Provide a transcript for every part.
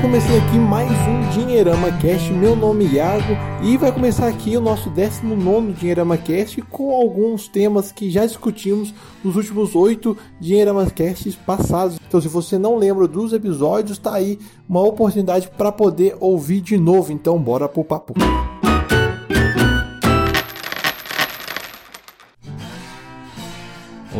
já comecei aqui mais um Dinheirama Cast, meu nome é Iago e vai começar aqui o nosso 19 Dinheirama Cast com alguns temas que já discutimos nos últimos oito Dinheirama Casts passados. Então se você não lembra dos episódios, tá aí uma oportunidade para poder ouvir de novo. Então bora pro papo.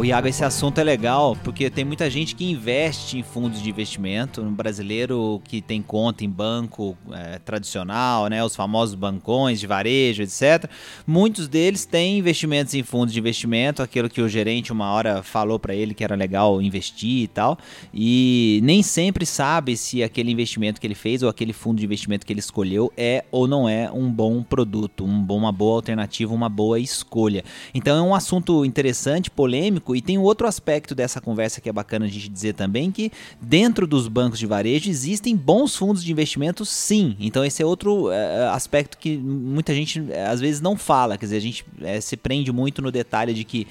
O Iago, esse assunto é legal porque tem muita gente que investe em fundos de investimento. Um brasileiro que tem conta em banco é, tradicional, né, os famosos bancões de varejo, etc. Muitos deles têm investimentos em fundos de investimento, aquilo que o gerente uma hora falou para ele que era legal investir e tal. E nem sempre sabe se aquele investimento que ele fez ou aquele fundo de investimento que ele escolheu é ou não é um bom produto, um bom, uma boa alternativa, uma boa escolha. Então é um assunto interessante, polêmico e tem outro aspecto dessa conversa que é bacana a gente dizer também, que dentro dos bancos de varejo existem bons fundos de investimento sim. Então esse é outro é, aspecto que muita gente é, às vezes não fala, quer dizer, a gente se prende muito no detalhe de que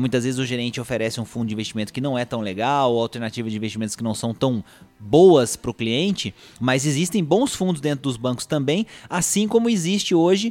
muitas vezes o gerente oferece um fundo de investimento que não é tão legal, ou alternativas de investimentos que não são tão boas para o cliente, mas existem bons fundos dentro dos bancos também, assim como existe hoje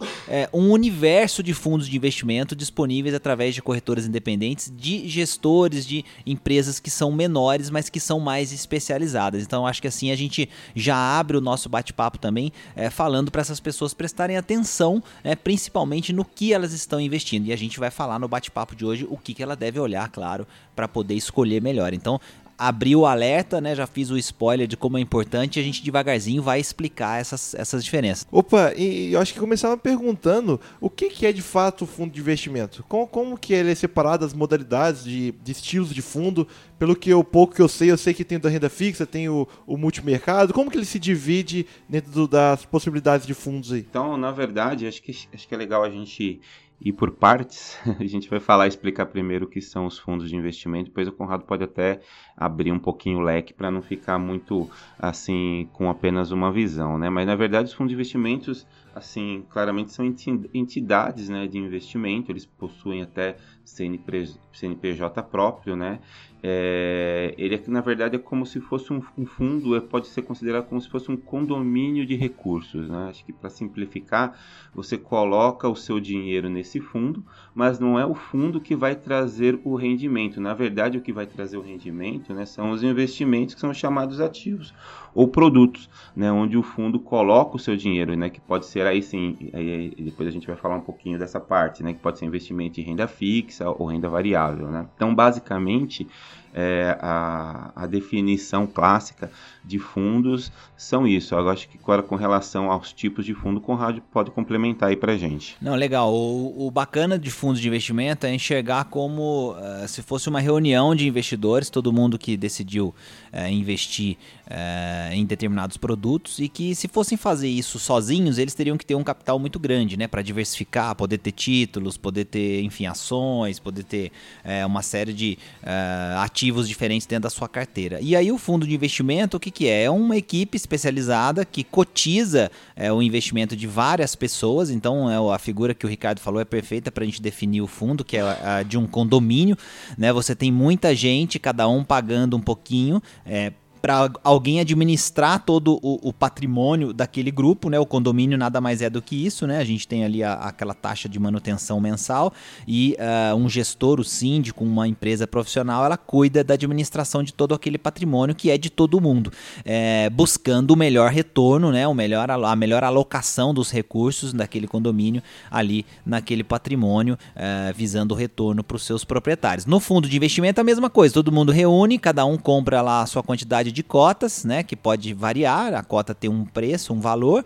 um universo de fundos de investimento disponíveis através de corretoras independentes, de gestores de empresas que são menores, mas que são mais especializadas. Então, acho que assim a gente já abre o nosso bate-papo também, é, falando para essas pessoas prestarem atenção, né, principalmente no que elas estão investindo. E a gente vai falar no bate-papo de hoje o que, que ela deve olhar, claro, para poder escolher melhor. Então, abri o alerta, né? Já fiz o spoiler de como é importante e a gente devagarzinho vai explicar essas, essas diferenças. Opa, e eu acho que começava perguntando o que, que é de fato o fundo de investimento? Como, como que ele é separado as modalidades de, de estilos de fundo? Pelo que eu pouco que eu sei, eu sei que tem da renda fixa, tem o, o multimercado. Como que ele se divide dentro do, das possibilidades de fundos aí? Então, na verdade, acho que, acho que é legal a gente ir por partes. A gente vai falar, explicar primeiro o que são os fundos de investimento, depois o Conrado pode até abrir um pouquinho o leque para não ficar muito assim com apenas uma visão, né? Mas na verdade os fundos de investimentos, assim, claramente são entidades, né, de investimento, eles possuem até CNPJ próprio, né? É, ele, na verdade, é como se fosse um, um, fundo, é, pode ser considerado como se fosse um condomínio de recursos. Né? Acho que, para simplificar, você coloca o seu dinheiro nesse fundo, mas não é o fundo que vai trazer o rendimento. Na verdade, o que vai trazer o rendimento né, são os investimentos que são chamados ativos ou produtos, né, onde o fundo coloca o seu dinheiro, né, que pode ser aí sim, aí, depois a gente vai falar um pouquinho dessa parte, né, que pode ser investimento em renda fixa ou renda variável. Né? Então, basicamente, é, a, a, definição clássica de fundos são isso. Eu acho que agora com relação aos tipos de fundo, Conrado pode complementar aí pra gente. Não, legal. O, o bacana de fundos de investimento é enxergar como uh, se fosse uma reunião de investidores, todo mundo que decidiu uh, investir uh, em determinados produtos e que se fossem fazer isso sozinhos, eles teriam que ter um capital muito grande, né, para diversificar, poder ter títulos, poder ter, enfim, ações, poder ter uma série de ativos ativos diferentes dentro da sua carteira. E aí o fundo de investimento, o que, que é? É uma equipe especializada que cotiza é, o investimento de várias pessoas. Então é, a figura que o Ricardo falou é perfeita para a gente definir o fundo, que é a, de um condomínio. Né? Você tem muita gente, cada um pagando um pouquinho. É, para alguém administrar todo o, o, patrimônio daquele grupo, né? O condomínio nada mais é do que isso, né? A gente tem ali a, aquela taxa de manutenção mensal e uh, um gestor, o síndico, uma empresa profissional, ela cuida da administração de todo aquele patrimônio que é de todo mundo, é, buscando o melhor retorno, né? O melhor, a melhor alocação dos recursos daquele condomínio ali naquele patrimônio, uh, visando o retorno para os seus proprietários. No fundo de investimento a mesma coisa, todo mundo reúne, cada um compra lá a sua quantidade de cotas, né, que pode variar, a cota tem um preço, um valor,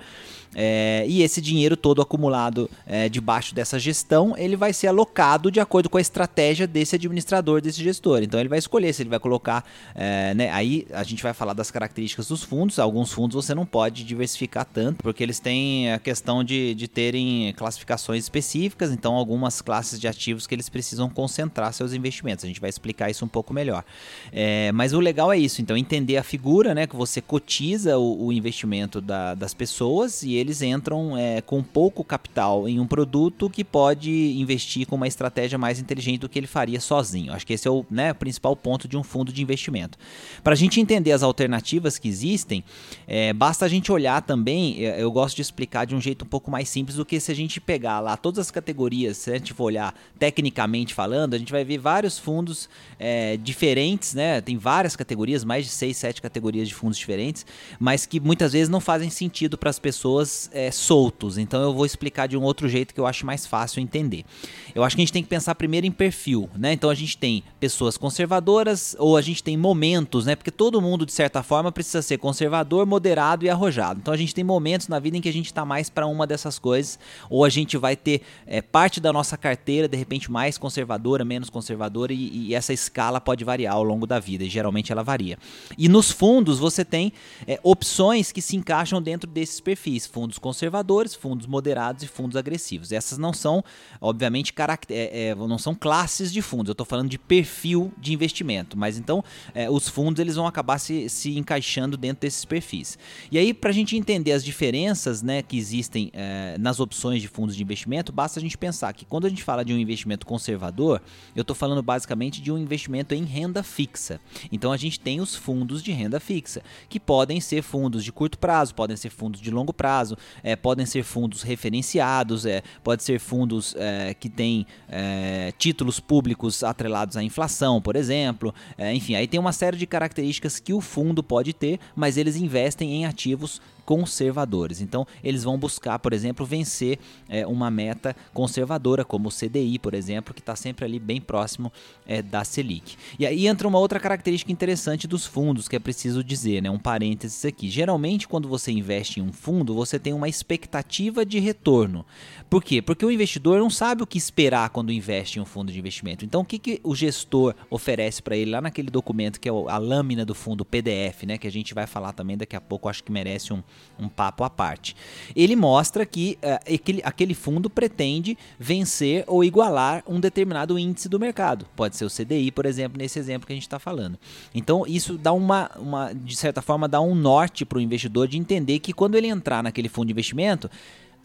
é, e esse dinheiro todo acumulado é, debaixo dessa gestão, ele vai ser alocado de acordo com a estratégia desse administrador, desse gestor. Então ele vai escolher se ele vai colocar, é, né, aí a gente vai falar das características dos fundos. Alguns fundos você não pode diversificar tanto, porque eles têm a questão de, de terem classificações específicas, então algumas classes de ativos que eles precisam concentrar seus investimentos. A gente vai explicar isso um pouco melhor. É, mas o legal é isso, então entender a figura, né, que você cotiza o, o investimento da, das pessoas e eles entram é, com pouco capital em um produto que pode investir com uma estratégia mais inteligente do que ele faria sozinho. Acho que esse é o né, principal ponto de um fundo de investimento. Para a gente entender as alternativas que existem, é, basta a gente olhar também. É, eu gosto de explicar de um jeito um pouco mais simples do que se a gente pegar lá todas as categorias, se a gente for olhar tecnicamente falando, a gente vai ver vários fundos é, diferentes, né? Tem várias categorias, mais de seis, sete categorias de fundos diferentes, mas que muitas vezes não fazem sentido para as pessoas é, soltos. Então eu vou explicar de um outro jeito que eu acho mais fácil entender. Eu acho que a gente tem que pensar primeiro em perfil, né? Então a gente tem pessoas conservadoras ou a gente tem momentos, né? Porque todo mundo de certa forma precisa ser conservador, moderado e arrojado. Então a gente tem momentos na vida em que a gente está mais para uma dessas coisas, ou a gente vai ter é, parte da nossa carteira de repente mais conservadora, menos conservadora e, e essa escala pode variar ao longo da vida. E geralmente ela varia. E nos fundos você tem é, opções que se encaixam dentro desses perfis: fundos conservadores, fundos moderados e fundos agressivos. Essas não são, obviamente, é, é, não são classes de fundos. Eu estou falando de perfil de investimento. Mas então é, os fundos eles vão acabar se, se encaixando dentro desses perfis. E aí, para a gente entender as diferenças né, que existem é, nas opções de fundos de investimento, basta a gente pensar que quando a gente fala de um investimento conservador, eu estou falando basicamente de um investimento em renda fixa. Então a gente tem os fundos de renda fixa, que podem ser fundos de curto prazo, podem ser fundos de longo prazo, é, podem ser fundos referenciados, é, pode ser fundos é, que têm é, títulos públicos atrelados à inflação, por exemplo. É, enfim, aí tem uma série de características que o fundo pode ter, mas eles investem em ativos conservadores. Então, eles vão buscar, por exemplo, vencer é, uma meta conservadora, como o CDI, por exemplo, que está sempre ali bem próximo é, da Selic. E aí entra uma outra característica interessante dos fundos, que é preciso dizer, né? um parênteses aqui. Geralmente, quando você investe em um fundo, você tem uma expectativa de retorno. Por quê? Porque o investidor não sabe o que esperar quando investe em um fundo de investimento. Então, o que, que o gestor oferece para ele lá naquele documento que é a lâmina do fundo, PDF, né? Que a gente vai falar também daqui a pouco, acho que merece um, um papo à parte. Ele mostra que uh, aquele, aquele fundo pretende vencer ou igualar um determinado índice do mercado. Pode ser o CDI, por exemplo, nesse exemplo que a gente está falando. Então, isso dá uma, uma, de certa forma, dá um norte para o investidor de entender que quando ele entrar naquele fundo de investimento,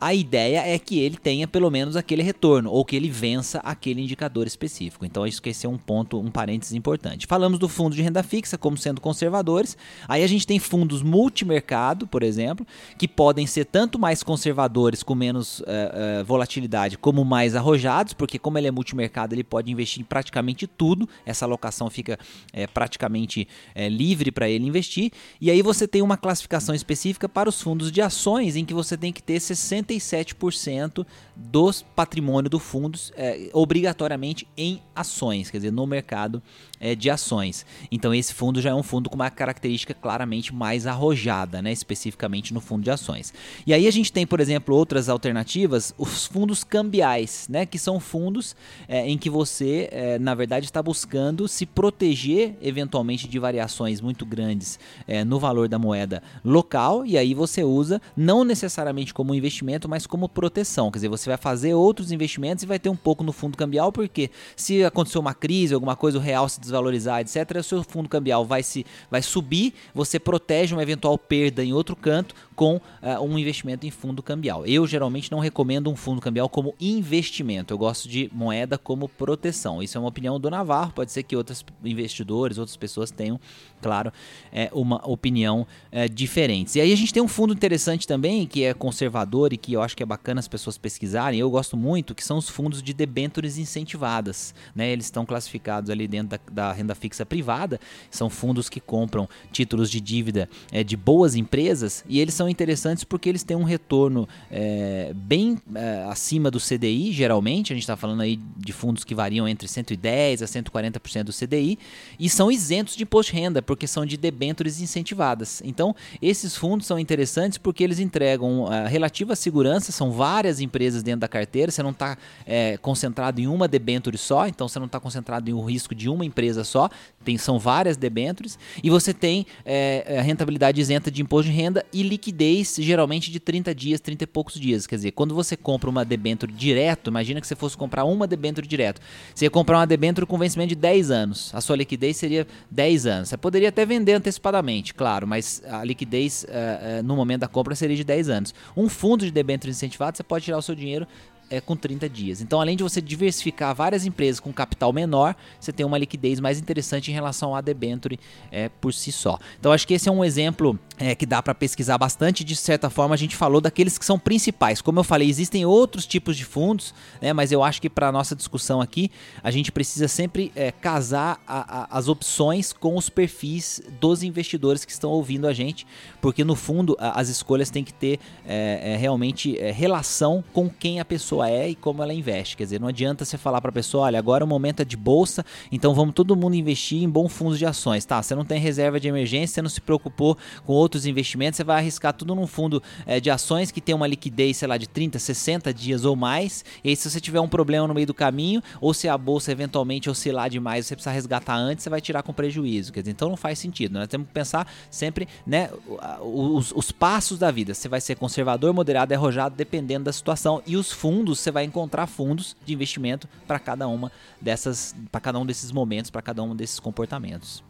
a ideia é que ele tenha pelo menos aquele retorno ou que ele vença aquele indicador específico. Então, isso que é um ponto, um parênteses importante. Falamos do fundo de renda fixa como sendo conservadores. Aí a gente tem fundos multimercado, por exemplo, que podem ser tanto mais conservadores com menos uh, uh, volatilidade, como mais arrojados, porque como ele é multimercado, ele pode investir em praticamente tudo. Essa alocação fica é, praticamente livre para ele investir. E aí você tem uma classificação específica para os fundos de ações, em que você tem que ter 60 97% do patrimônio do fundo é, obrigatoriamente em ações, quer dizer, no mercado é, de ações. Então esse fundo já é um fundo com uma característica claramente mais arrojada, né, especificamente no fundo de ações. E aí a gente tem, por exemplo, outras alternativas, os fundos cambiais, né, que são fundos é, em que você, é, na verdade, está buscando se proteger eventualmente de variações muito grandes é, no valor da moeda local, e aí você usa não necessariamente como investimento, mas como proteção. Quer dizer, você vai fazer outros investimentos e vai ter um pouco no fundo cambial, porque se acontecer uma crise, alguma coisa, o real se desvalorizar, etc., o seu fundo cambial vai, se, vai subir, você protege uma eventual perda em outro canto com uh, um investimento em fundo cambial. Eu geralmente não recomendo um fundo cambial como investimento, eu gosto de moeda como proteção. Isso é uma opinião do Navarro, pode ser que outros investidores, outras pessoas tenham, claro, é, uma opinião é, diferente. E aí a gente tem um fundo interessante também, que é conservador e que eu acho que é bacana as pessoas pesquisarem, eu gosto muito, que são os fundos de debêntures incentivadas. Né? Eles estão classificados ali dentro da, da renda fixa privada, são fundos que compram títulos de dívida é, de boas empresas e eles são interessantes porque eles têm um retorno é, bem é, acima do CDI, geralmente, a gente está falando aí de fundos que variam entre 110% a 140% do CDI, e são isentos de imposto de renda, porque são de debêntures incentivadas. Então, esses fundos são interessantes porque eles entregam a relativa segurança, são várias empresas dentro da carteira, você não está é, concentrado em uma debenture só, então você não está concentrado em um risco de uma empresa só, tem, são várias debentures, e você tem é, rentabilidade isenta de imposto de renda e liquidez liquidez geralmente de 30 dias, 30 e poucos dias. Quer dizer, quando você compra uma debênture direto, imagina que você fosse comprar uma debênture direto. Você ia comprar uma debênture com vencimento de 10 anos. A sua liquidez seria 10 anos. Você poderia até vender antecipadamente, claro, mas a liquidez uh, uh, no momento da compra seria de 10 anos. Um fundo de debênture incentivado, você pode tirar o seu dinheiro é, com 30 dias. Então, além de você diversificar várias empresas com capital menor, você tem uma liquidez mais interessante em relação à debenture é, por si só. Então, acho que esse é um exemplo é, que dá para pesquisar bastante. De certa forma, a gente falou daqueles que são principais. Como eu falei, existem outros tipos de fundos, né, mas eu acho que para nossa discussão aqui, a gente precisa sempre é, casar a, a, as opções com os perfis dos investidores que estão ouvindo a gente, porque no fundo a, as escolhas têm que ter é, é, realmente é, relação com quem a pessoa pessoa é e como ela investe. Quer dizer, não adianta você falar para a pessoa, olha, agora o momento é de bolsa, então vamos todo mundo investir em bons fundos de ações. Tá, você não tem reserva de emergência, você não se preocupou com outros investimentos, você vai arriscar tudo num fundo é, de ações que tem uma liquidez, sei lá, de 30, 60 dias ou mais. E aí, se você tiver um problema no meio do caminho, ou se a bolsa eventualmente oscilar demais, você precisa resgatar antes, você vai tirar com prejuízo. Quer dizer, então não faz sentido. Nós temos que pensar sempre né, os, os passos da vida. Você vai ser conservador, moderado arrojado, dependendo da situação. E os fundos fundos, você vai encontrar fundos de investimento para cada uma dessas, para cada um desses momentos, para cada um desses comportamentos.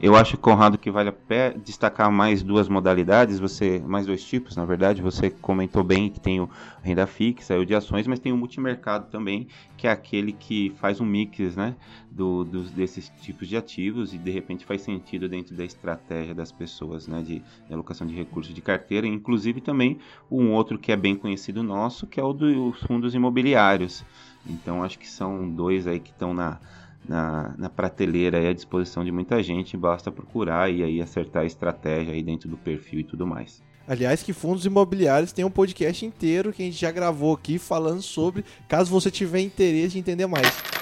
Eu acho, Conrado, que vale a pena destacar mais duas modalidades, você mais dois tipos, na verdade. Você comentou bem que tem o renda fixa e o de ações, mas tem o multimercado também, que é aquele que faz um mix né, do, dos, desses tipos de ativos e de repente faz sentido dentro da estratégia das pessoas né, de, de alocação de recursos de carteira, inclusive também um outro que é bem conhecido nosso, que é o dos fundos imobiliários. Então acho que são dois aí que estão na na, na prateleira e à disposição de muita gente, basta procurar e aí acertar a estratégia aí dentro do perfil e tudo mais. Aliás, que fundos imobiliários tem um podcast inteiro que a gente já gravou aqui falando sobre, caso você tiver interesse de entender mais.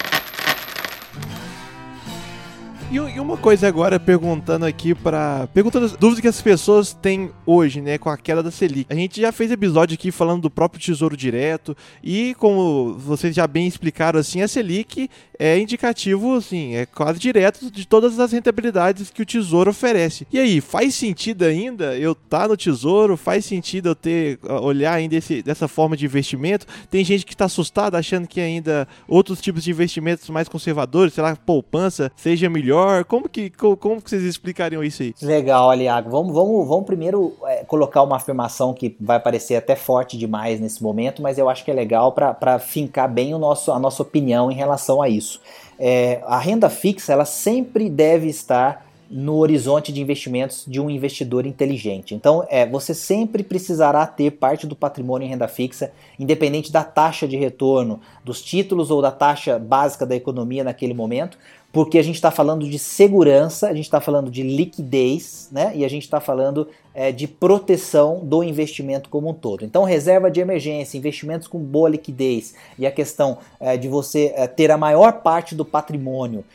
E, e, uma coisa agora, perguntando aqui para Perguntando as dúvidas que as pessoas têm hoje, né, com a queda da Selic. A gente já fez episódio aqui falando do próprio Tesouro Direto. E como vocês já bem explicaram, assim, a Selic é indicativo, assim, é quase direto de todas as rentabilidades que o Tesouro oferece. E aí, faz sentido ainda eu estar tá no Tesouro? Faz sentido eu ter, olhar ainda esse, dessa forma de investimento? Tem gente que está assustada achando que ainda outros tipos de investimentos mais conservadores, sei lá, poupança, seja melhor melhor? Como que, como, como que vocês explicariam isso aí? Legal, Aliago. Vamos, vamos, vamos primeiro é, colocar uma afirmação que vai parecer até forte demais nesse momento, mas eu acho que é legal para fincar bem o nosso, a nossa opinião em relação a isso. É, a renda fixa ela sempre deve estar no horizonte de investimentos de um investidor inteligente. Então, é, você sempre precisará ter parte do patrimônio em renda fixa, independente da taxa de retorno dos títulos ou da taxa básica da economia naquele momento, porque a gente está falando de segurança, a gente está falando de liquidez, né? E a gente está falando é, de proteção do investimento como um todo. Então, reserva de emergência, investimentos com boa liquidez e a questão é, de você é, ter a maior parte do patrimônio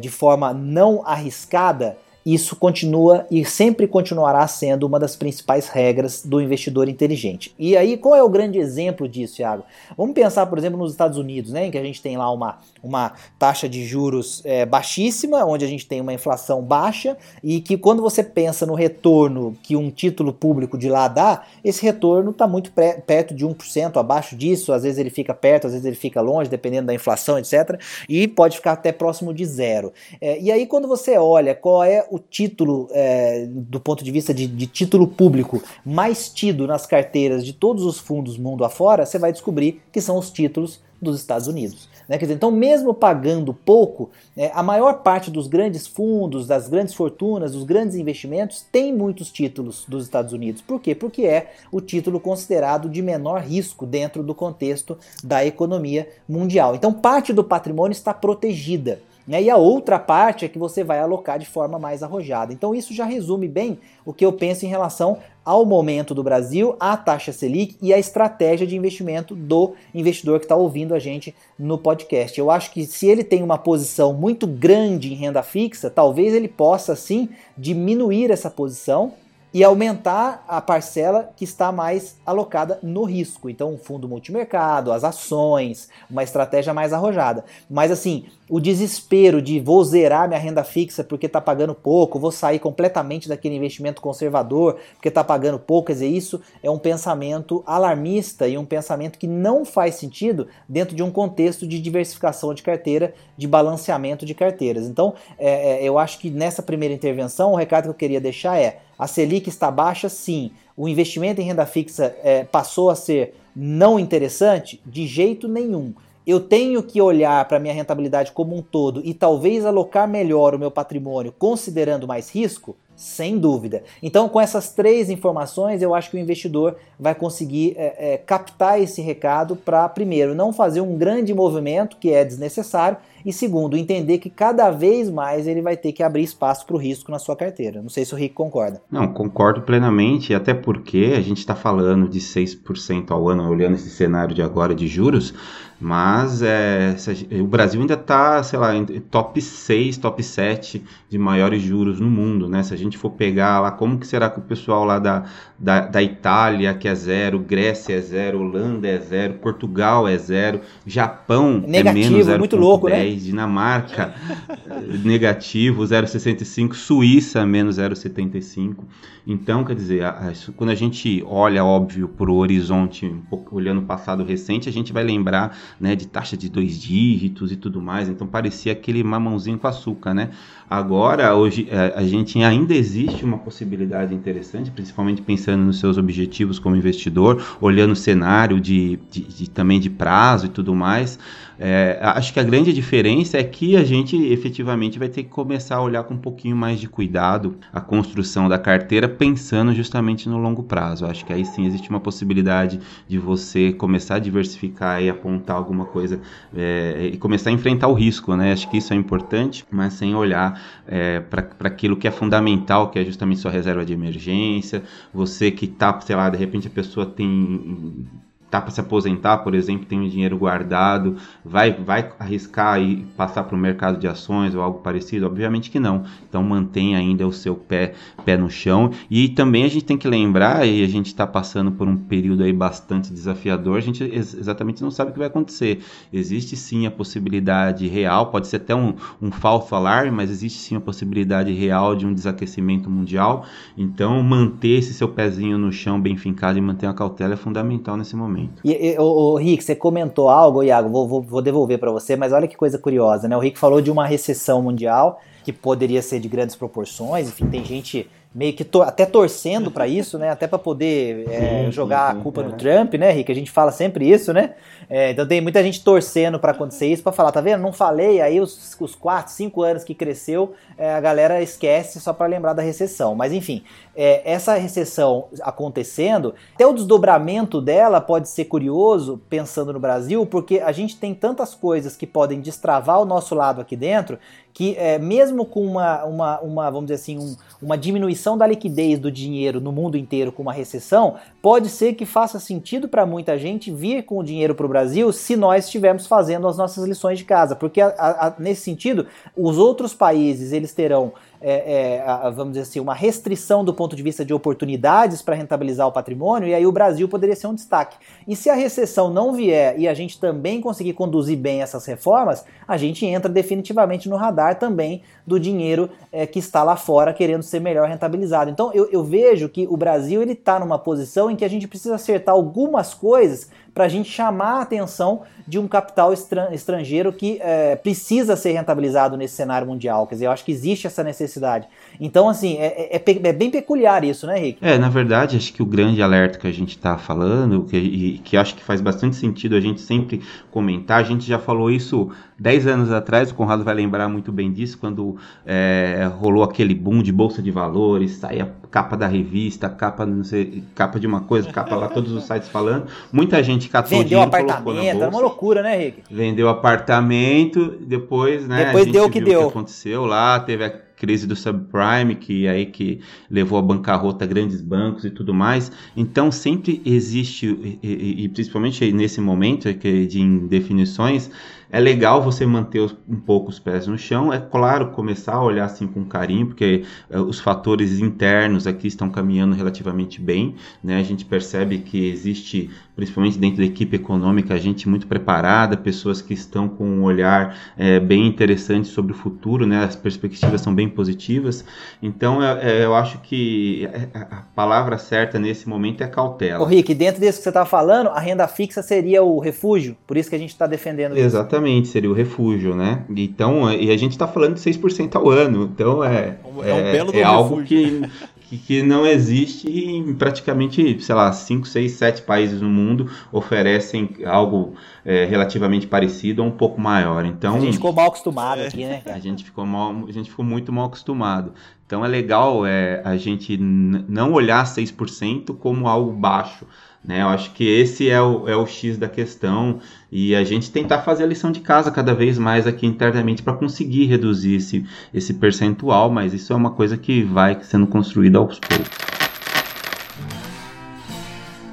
de forma não arriscada isso continua e sempre continuará sendo uma das principais regras do investidor inteligente. E aí, qual é o grande exemplo disso, Thiago? Vamos pensar, por exemplo, nos Estados Unidos, né, em que a gente tem lá uma, uma taxa de juros é, baixíssima, onde a gente tem uma inflação baixa, e que quando você pensa no retorno que um título público de lá dá, esse retorno está muito perto de 1%, abaixo disso, às vezes ele fica perto, às vezes ele fica longe, dependendo da inflação, etc. E pode ficar até próximo de zero. É, e aí, quando você olha qual é o título, é, do ponto de vista de, de, título público, mais tido nas carteiras de todos os fundos mundo afora, você vai descobrir que são os títulos dos Estados Unidos. Né? Dizer, então, mesmo pagando pouco, é, a maior parte dos grandes fundos, das grandes fortunas, dos grandes investimentos tem muitos títulos dos Estados Unidos. Por quê? Porque é o título considerado de menor risco dentro do contexto da economia mundial. Então, parte do patrimônio está protegida. Né? E a outra parte é que você vai alocar de forma mais arrojada. Então isso já resume bem o que eu penso em relação ao momento do Brasil, à taxa Selic e à estratégia de investimento do investidor que está ouvindo a gente no podcast. Eu acho que se ele tem uma posição muito grande em renda fixa, talvez ele possa sim diminuir essa posição e aumentar a parcela que está mais alocada no risco. Então, um fundo multimercado, as ações, uma estratégia mais arrojada. Mas assim, o desespero de vou zerar minha renda fixa porque está pagando pouco, vou sair completamente daquele investimento conservador porque está pagando pouco, quer dizer, isso é um pensamento alarmista e um pensamento que não faz sentido dentro de um contexto de diversificação de carteira, de balanceamento de carteiras. Então, é, é eu acho que nessa primeira intervenção, o recado que eu queria deixar é a Selic está baixa, sim. O investimento em renda fixa é, passou a ser não interessante? De jeito nenhum. Eu tenho que olhar para a minha rentabilidade como um todo e talvez alocar melhor o meu patrimônio considerando mais risco? Sem dúvida. Então, com essas três informações, eu acho que o investidor vai conseguir é, é, captar esse recado para, primeiro, não fazer um grande movimento que é desnecessário e segundo, entender que cada vez mais ele vai ter que abrir espaço para o risco na sua carteira. Não sei se o Rick concorda. Não, concordo plenamente, até porque a gente está falando de 6% ao ano, olhando esse cenário de agora de juros, mas é, o Brasil ainda está, sei lá, top 6, top 7 de maiores juros no mundo, né? Se a gente for pegar lá, como que será que o pessoal lá da, da, da Itália, que é zero, Grécia é zero, Holanda é zero, Portugal é zero, Japão Negativo, é menos 0,10, muito louco, né? Dinamarca negativo 0,65, Suíça menos 0,75. Então, quer dizer, quando a gente olha, óbvio, para o horizonte, um pouco, olhando o passado recente, a gente vai lembrar né, de taxa de dois dígitos e tudo mais. Então, parecia aquele mamãozinho com açúcar, né? Agora, hoje, é, a gente ainda existe uma possibilidade interessante, principalmente pensando nos seus objetivos como investidor, olhando o cenário de, de, de também de prazo e tudo mais. É, acho que a grande diferença é que a gente efetivamente vai ter que começar a olhar com um pouquinho mais de cuidado a construção da carteira, pensando justamente no longo prazo. Acho que aí sim existe uma possibilidade de você começar a diversificar e apontar alguma coisa é, e começar a enfrentar o risco, né? Acho que isso é importante, mas sem olhar é, para aquilo que é fundamental, que é justamente sua reserva de emergência. Você que está, sei lá, de repente a pessoa tem tá para se aposentar, por exemplo, tem um dinheiro guardado, vai, vai arriscar e passar para o mercado de ações ou algo parecido? Obviamente que não. Então mantém ainda o seu pé, pé no chão. E também a gente tem que lembrar, e a gente está passando por um período aí bastante desafiador, a gente ex exatamente não sabe o que vai acontecer. Existe sim a possibilidade real, pode ser até um, um falso alarme, mas existe sim a possibilidade real de um desaquecimento mundial. Então manter esse seu pezinho no chão bem fincado e manter a cautela é fundamental nesse momento E, e o, o, Rick, você comentou algo, Iago, vou, vou, vou devolver para você, mas olha que coisa curiosa, né? O Rick falou de uma recessão mundial que poderia ser de grandes proporções, enfim, tem gente meio que to até torcendo para isso, né? Até para poder é, sim, jogar sim, a culpa é. no Trump, né, Rick? A gente fala sempre isso, né? É, então tem muita gente torcendo para acontecer isso, para falar, tá vendo? Não falei, aí os, os 4, 5 anos que cresceu, é, a galera esquece só para lembrar da recessão. Mas enfim, é, essa recessão acontecendo, até o desdobramento dela pode ser curioso, pensando no Brasil, porque a gente tem tantas coisas que podem destravar o nosso lado aqui dentro, que é, mesmo com uma, uma, uma, vamos dizer assim, um, uma diminuição da liquidez do dinheiro no mundo inteiro com uma recessão, pode ser que faça sentido para muita gente vir com o dinheiro para o Brasil se nós estivermos fazendo as nossas lições de casa, porque a, a, nesse sentido, os outros países eles terão é, é, a, vamos dizer assim, uma restrição do ponto de vista de oportunidades para rentabilizar o patrimônio, e aí o Brasil poderia ser um destaque. E se a recessão não vier e a gente também conseguir conduzir bem essas reformas, a gente entra definitivamente no radar também do dinheiro é, que está lá fora querendo ser melhor rentabilizado. Então eu, eu vejo que o Brasil ele está numa posição em que a gente precisa acertar algumas coisas para a gente chamar a atenção de um capital estrangeiro que é, precisa ser rentabilizado nesse cenário mundial. Quer dizer, eu acho que existe essa necessidade. Então, assim, é, é, é, é bem peculiar isso, né, Rick? É, na verdade, acho que o grande alerta que a gente está falando, que, e, que acho que faz bastante sentido a gente sempre comentar, a gente já falou isso 10 anos atrás, o Conrado vai lembrar muito bem disso, quando é, rolou aquele boom de bolsa de valores, saía capa da revista, capa, não sei, capa de uma coisa, capa lá, todos os sites falando. Muita gente catou Vendeu dinheiro, apartamento, era uma loucura, né, Rick? Vendeu apartamento, depois, né? Depois deu o que deu. O que aconteceu lá, teve a crise do subprime, que aí que levou a bancarrota grandes bancos e tudo mais. Então sempre existe, e, e, e principalmente nesse momento de indefinições, é legal você manter um pouco os pés no chão. É claro, começar a olhar assim com carinho, porque uh, os fatores internos aqui estão caminhando relativamente bem. Né? A gente percebe que existe, principalmente dentro da equipe econômica, gente muito preparada, pessoas que estão com um olhar é, bem interessante sobre o futuro, né? as perspectivas são bem positivas. Então, eu, eu acho que a palavra certa nesse momento é cautela. Ô Rick, dentro disso que você está falando, a renda fixa seria o refúgio, por isso que a gente está defendendo isso. Exatamente, seria o refúgio, né? Então, e a gente está falando de 6% ao ano, então é, é, um é, é algo que, que, que, não existe em praticamente, sei lá, 5, 6, 7 países no mundo oferecem algo é, relativamente parecido ou um pouco maior. Então, a gente ficou mal acostumado aqui, né? A gente ficou, mal, a gente ficou muito mal acostumado. Então é legal é, a gente não olhar 6% como algo baixo. Né? Eu acho que esse é o, é o X da questão e a gente tentar fazer a lição de casa cada vez mais aqui internamente para conseguir reduzir esse, esse percentual, mas isso é uma coisa que vai sendo construída aos poucos.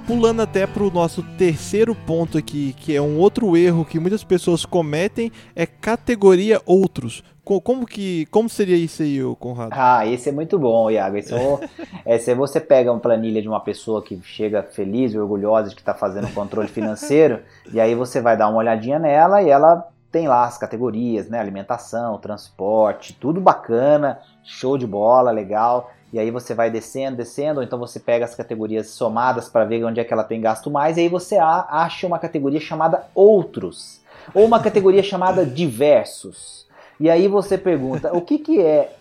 Pulando até para o nosso terceiro ponto aqui, que é um outro erro que muitas pessoas cometem, é categoria outros. Como que como seria isso aí, Conrado? Ah, esse é muito bom, Iago. Esse, é, se você pega uma planilha de uma pessoa que chega feliz e orgulhosa de que está fazendo controle financeiro, e aí você vai dar uma olhadinha nela e ela tem lá as categorias, né? Alimentação, transporte, tudo bacana, show de bola, legal. E aí você vai descendo, descendo, ou então você pega as categorias somadas para ver onde é que ela tem gasto mais, e aí você acha uma categoria chamada outros, ou uma categoria chamada diversos. E aí você pergunta, o que, que é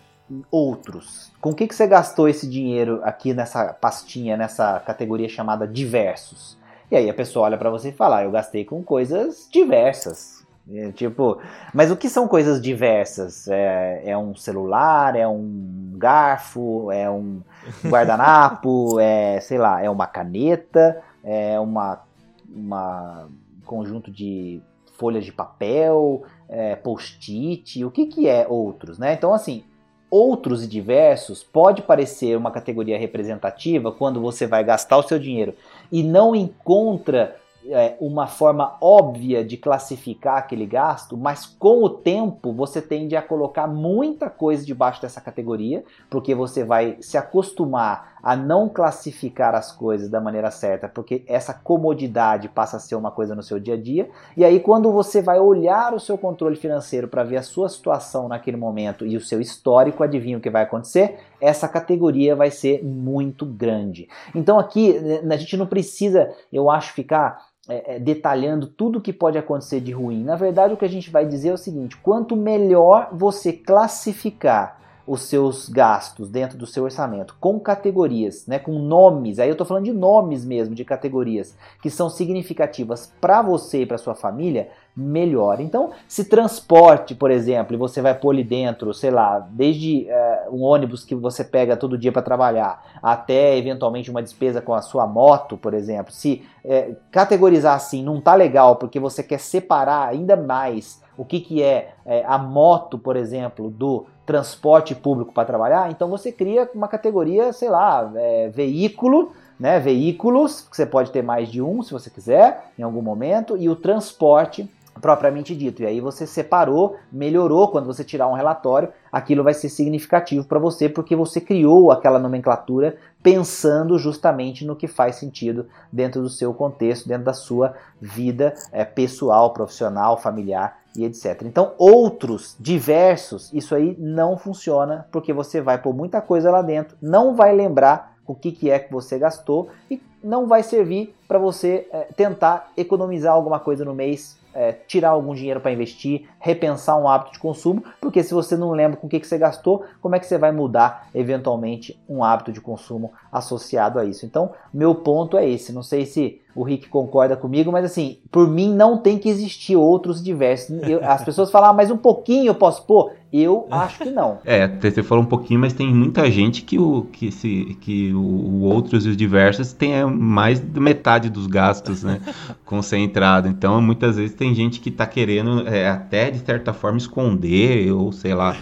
outros? Com o que, que você gastou esse dinheiro aqui nessa pastinha, nessa categoria chamada diversos? E aí a pessoa olha para você e fala, ah, eu gastei com coisas diversas. É, tipo, mas o que são coisas diversas? É, é um celular, é um garfo, é um guardanapo, é, sei lá, é uma caneta, é uma, uma conjunto de folhas de papel, é, post-it, o que, que é outros, né? Então, assim, outros e diversos pode parecer uma categoria representativa quando você vai gastar o seu dinheiro e não encontra é, uma forma óbvia de classificar aquele gasto, mas com o tempo você tende a colocar muita coisa debaixo dessa categoria, porque você vai se acostumar a não classificar as coisas da maneira certa, porque essa comodidade passa a ser uma coisa no seu dia a dia. E aí, quando você vai olhar o seu controle financeiro para ver a sua situação naquele momento e o seu histórico, adivinha o que vai acontecer? Essa categoria vai ser muito grande. Então, aqui a gente não precisa, eu acho, ficar é, é, detalhando tudo que pode acontecer de ruim. Na verdade, o que a gente vai dizer é o seguinte: quanto melhor você classificar os seus gastos dentro do seu orçamento com categorias, né, com nomes. Aí eu estou falando de nomes mesmo, de categorias que são significativas para você e para sua família, melhor. Então, se transporte, por exemplo, e você vai pôr ali dentro, sei lá, desde uh, um ônibus que você pega todo dia para trabalhar, até eventualmente uma despesa com a sua moto, por exemplo, se uh, categorizar assim não tá legal porque você quer separar ainda mais o que, que é, é a moto, por exemplo, do transporte público para trabalhar, então você cria uma categoria, sei lá, é, veículo, né? Veículos, que você pode ter mais de um se você quiser, em algum momento, e o transporte propriamente dito. E aí você separou, melhorou quando você tirar um relatório, aquilo vai ser significativo para você porque você criou aquela nomenclatura pensando justamente no que faz sentido dentro do seu contexto, dentro da sua vida é, pessoal, profissional, familiar e etc. Então, outros diversos, isso aí não funciona porque você vai pôr muita coisa lá dentro, não vai lembrar o que, que é que você gastou e não vai servir para você é, tentar economizar alguma coisa no mês é, tirar algum dinheiro para investir, repensar um hábito de consumo, porque se você não lembra com o que, que você gastou, como é que você vai mudar eventualmente um hábito de consumo associado a isso? Então, meu ponto é esse. Não sei se o Rick concorda comigo, mas assim, por mim não tem que existir outros diversos. Eu, as pessoas falam, ah, mas um pouquinho eu posso pôr. Eu acho que não. É, você falou um pouquinho, mas tem muita gente que o que se que o, o outros e os diversos tem é, mais de metade dos gastos, né, concentrado. Então, muitas vezes tem gente que está querendo é, até de certa forma esconder ou sei lá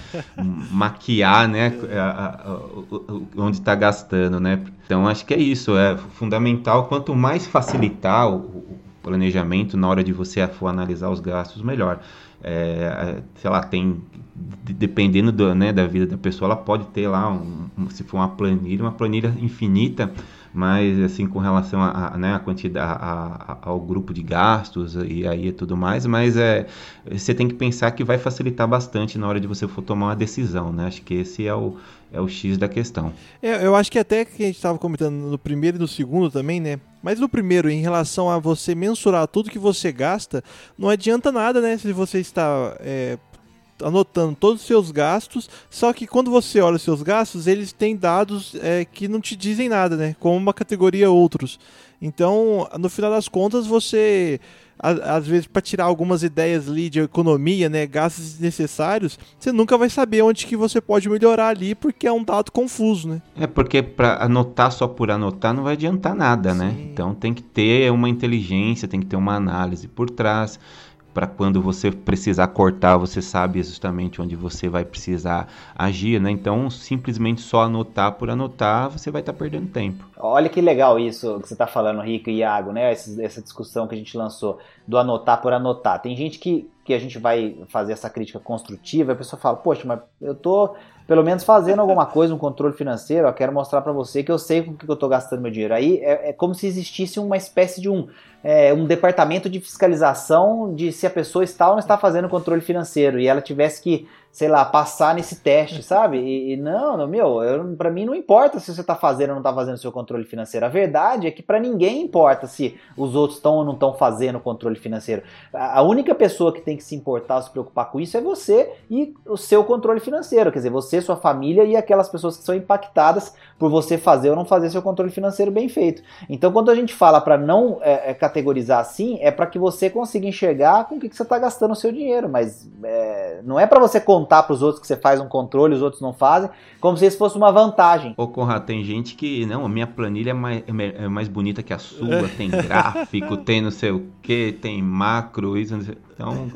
maquiar, né, a, a, a, onde está gastando, né. Então, acho que é isso. É fundamental. Quanto mais facilitar o, planejamento na hora de você for analisar os gastos melhor. É, sei lá, tem dependendo do, né, da vida da pessoa, ela pode ter lá, um, se for uma planilha, uma planilha infinita mas assim com relação a, a né, a quantidade a, a, ao grupo de gastos e aí tudo mais mas é você tem que pensar que vai facilitar bastante na hora de você for tomar uma decisão né? Acho que esse é o é o x da questão. É, eu acho que até que a gente estava comentando no primeiro e no segundo também né? Mas no primeiro em relação a você mensurar tudo que você gasta não adianta nada né se você está é, anotando todos os seus gastos, só que quando você olha os seus gastos, eles têm dados é, que não te dizem nada, né? Como uma categoria outros. Então, no final das contas, você às vezes para tirar algumas ideias ali de economia, né, gastos desnecessários, você nunca vai saber onde que você pode melhorar ali, porque é um dado confuso, né? É porque para anotar só por anotar não vai adiantar nada, né? Sim. né? Então tem que ter uma inteligência, tem que ter uma análise por trás para quando você precisar cortar, você sabe justamente onde você vai precisar agir, né? Então, simplesmente só anotar por anotar, você vai estar tá perdendo tempo. Olha que legal isso que você está falando, Rico e Iago, né? Essa, essa, discussão que a gente lançou do anotar por anotar. Tem gente que, que a gente vai fazer essa crítica construtiva, a pessoa fala, poxa, mas eu tô pelo menos fazendo alguma coisa, um controle financeiro, eu quero mostrar para você que eu sei com o que eu estou gastando meu dinheiro. Aí é, é, como se existisse uma espécie de um, é, um departamento de fiscalização de se a pessoa está ou não está fazendo controle financeiro e ela tivesse que sei lá, passar nesse teste, sabe? E, e não, não, meu, para mim não importa se você tá fazendo ou não tá fazendo seu controle financeiro. A verdade é que para ninguém importa se os outros estão ou não estão fazendo controle financeiro. A, a única pessoa que tem que se importar, se preocupar com isso é você e o seu controle financeiro, quer dizer, você, sua família e aquelas pessoas que são impactadas por você fazer ou não fazer seu controle financeiro bem feito. Então, quando a gente fala para não é, é, categorizar assim, é para que você consiga enxergar com o que, que você está gastando o seu dinheiro, mas é, não é para você contar para os outros que você faz um controle, os outros não fazem, como se isso fosse uma vantagem. Ô, Conrado, tem gente que, não, a minha planilha é mais, é mais bonita que a sua, tem gráfico, tem não sei o que, tem macro, isso, então,